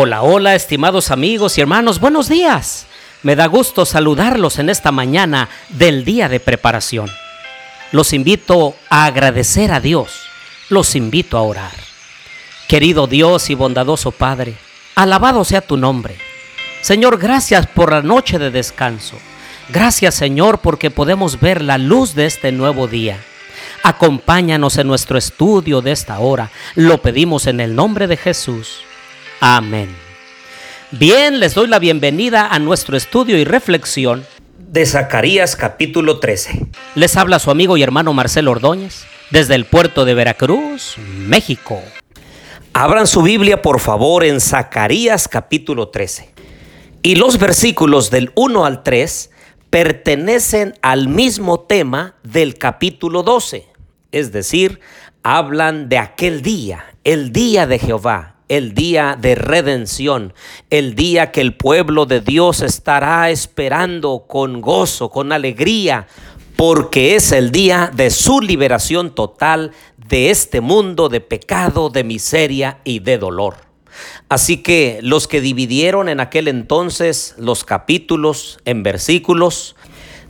Hola, hola, estimados amigos y hermanos, buenos días. Me da gusto saludarlos en esta mañana del día de preparación. Los invito a agradecer a Dios, los invito a orar. Querido Dios y bondadoso Padre, alabado sea tu nombre. Señor, gracias por la noche de descanso. Gracias Señor porque podemos ver la luz de este nuevo día. Acompáñanos en nuestro estudio de esta hora. Lo pedimos en el nombre de Jesús. Amén. Bien, les doy la bienvenida a nuestro estudio y reflexión de Zacarías capítulo 13. Les habla su amigo y hermano Marcelo Ordóñez desde el puerto de Veracruz, México. Abran su Biblia por favor en Zacarías capítulo 13. Y los versículos del 1 al 3 pertenecen al mismo tema del capítulo 12. Es decir, hablan de aquel día, el día de Jehová, el día de redención, el día que el pueblo de Dios estará esperando con gozo, con alegría, porque es el día de su liberación total de este mundo de pecado, de miseria y de dolor. Así que los que dividieron en aquel entonces los capítulos en versículos,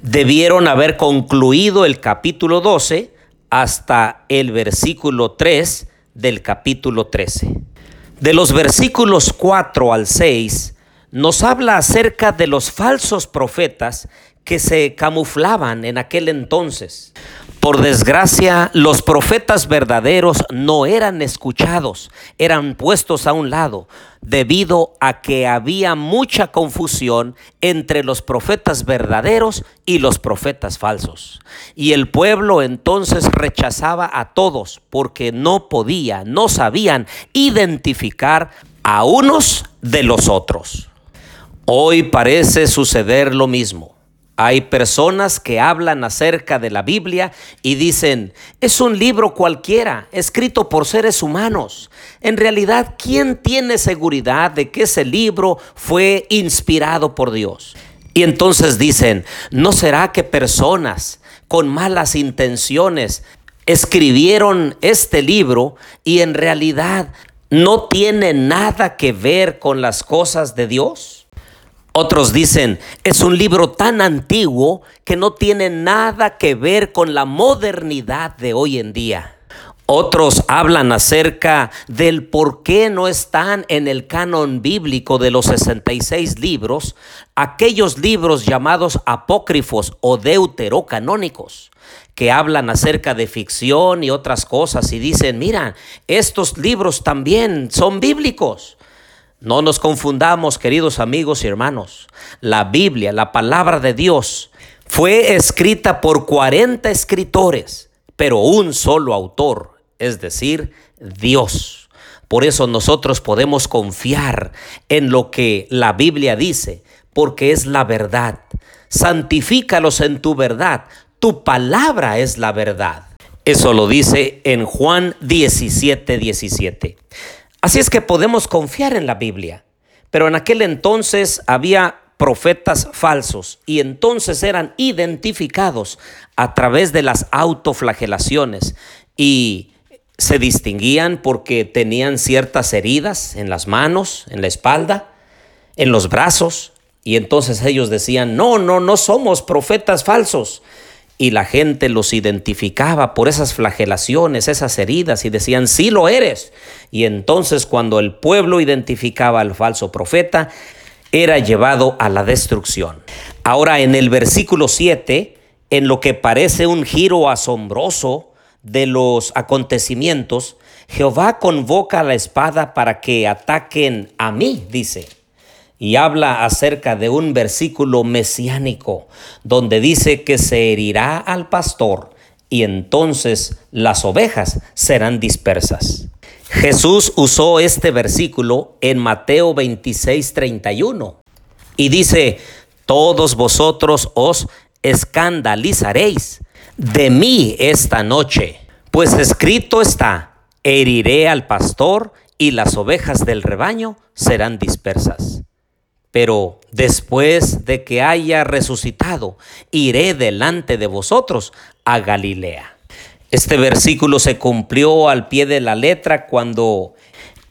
debieron haber concluido el capítulo 12 hasta el versículo 3 del capítulo 13. De los versículos 4 al 6 nos habla acerca de los falsos profetas que se camuflaban en aquel entonces. Por desgracia, los profetas verdaderos no eran escuchados, eran puestos a un lado, debido a que había mucha confusión entre los profetas verdaderos y los profetas falsos. Y el pueblo entonces rechazaba a todos porque no podía, no sabían identificar a unos de los otros. Hoy parece suceder lo mismo. Hay personas que hablan acerca de la Biblia y dicen, es un libro cualquiera, escrito por seres humanos. En realidad, ¿quién tiene seguridad de que ese libro fue inspirado por Dios? Y entonces dicen, ¿no será que personas con malas intenciones escribieron este libro y en realidad no tiene nada que ver con las cosas de Dios? Otros dicen, es un libro tan antiguo que no tiene nada que ver con la modernidad de hoy en día. Otros hablan acerca del por qué no están en el canon bíblico de los 66 libros aquellos libros llamados apócrifos o deuterocanónicos, que hablan acerca de ficción y otras cosas y dicen, mira, estos libros también son bíblicos. No nos confundamos, queridos amigos y hermanos. La Biblia, la palabra de Dios, fue escrita por 40 escritores, pero un solo autor, es decir, Dios. Por eso nosotros podemos confiar en lo que la Biblia dice, porque es la verdad. Santifícalos en tu verdad. Tu palabra es la verdad. Eso lo dice en Juan 17, 17. Así es que podemos confiar en la Biblia. Pero en aquel entonces había profetas falsos y entonces eran identificados a través de las autoflagelaciones y se distinguían porque tenían ciertas heridas en las manos, en la espalda, en los brazos y entonces ellos decían, no, no, no somos profetas falsos y la gente los identificaba por esas flagelaciones, esas heridas y decían, sí lo eres. Y entonces cuando el pueblo identificaba al falso profeta, era llevado a la destrucción. Ahora en el versículo 7, en lo que parece un giro asombroso de los acontecimientos, Jehová convoca la espada para que ataquen a mí, dice y habla acerca de un versículo mesiánico donde dice que se herirá al pastor y entonces las ovejas serán dispersas. Jesús usó este versículo en Mateo 26, 31 y dice, todos vosotros os escandalizaréis de mí esta noche, pues escrito está, heriré al pastor y las ovejas del rebaño serán dispersas. Pero después de que haya resucitado, iré delante de vosotros a Galilea. Este versículo se cumplió al pie de la letra cuando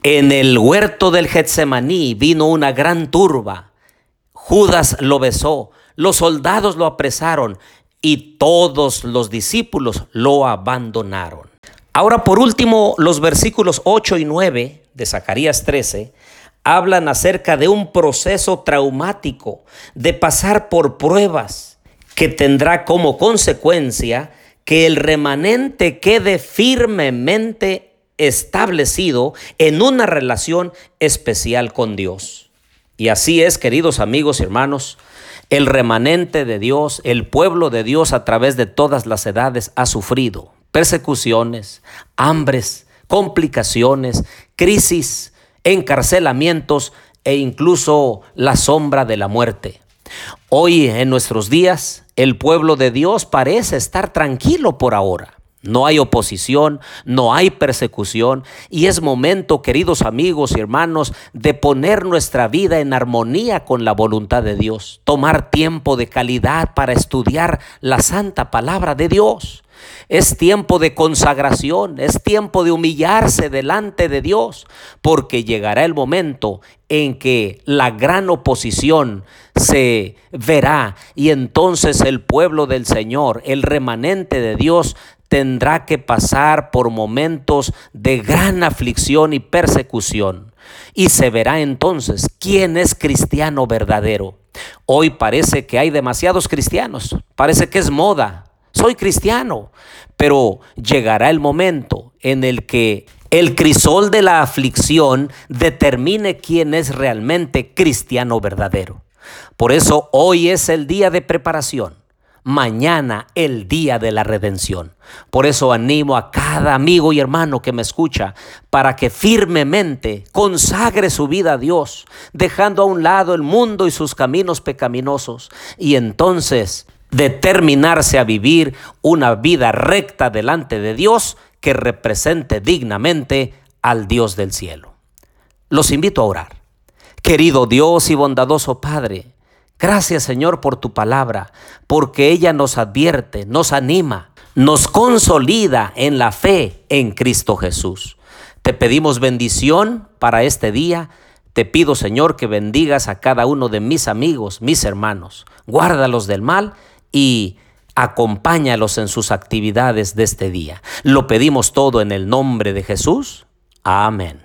En el huerto del Getsemaní vino una gran turba. Judas lo besó, los soldados lo apresaron y todos los discípulos lo abandonaron. Ahora por último, los versículos 8 y 9 de Zacarías 13 hablan acerca de un proceso traumático, de pasar por pruebas, que tendrá como consecuencia que el remanente quede firmemente establecido en una relación especial con Dios. Y así es, queridos amigos y hermanos, el remanente de Dios, el pueblo de Dios a través de todas las edades ha sufrido persecuciones, hambres, complicaciones, crisis, encarcelamientos e incluso la sombra de la muerte. Hoy en nuestros días el pueblo de Dios parece estar tranquilo por ahora. No hay oposición, no hay persecución y es momento, queridos amigos y hermanos, de poner nuestra vida en armonía con la voluntad de Dios, tomar tiempo de calidad para estudiar la santa palabra de Dios. Es tiempo de consagración, es tiempo de humillarse delante de Dios, porque llegará el momento en que la gran oposición se verá y entonces el pueblo del Señor, el remanente de Dios, tendrá que pasar por momentos de gran aflicción y persecución. Y se verá entonces quién es cristiano verdadero. Hoy parece que hay demasiados cristianos, parece que es moda. Soy cristiano, pero llegará el momento en el que el crisol de la aflicción determine quién es realmente cristiano verdadero. Por eso hoy es el día de preparación mañana el día de la redención. Por eso animo a cada amigo y hermano que me escucha para que firmemente consagre su vida a Dios, dejando a un lado el mundo y sus caminos pecaminosos, y entonces determinarse a vivir una vida recta delante de Dios que represente dignamente al Dios del cielo. Los invito a orar. Querido Dios y bondadoso Padre, Gracias Señor por tu palabra, porque ella nos advierte, nos anima, nos consolida en la fe en Cristo Jesús. Te pedimos bendición para este día. Te pido Señor que bendigas a cada uno de mis amigos, mis hermanos. Guárdalos del mal y acompáñalos en sus actividades de este día. Lo pedimos todo en el nombre de Jesús. Amén.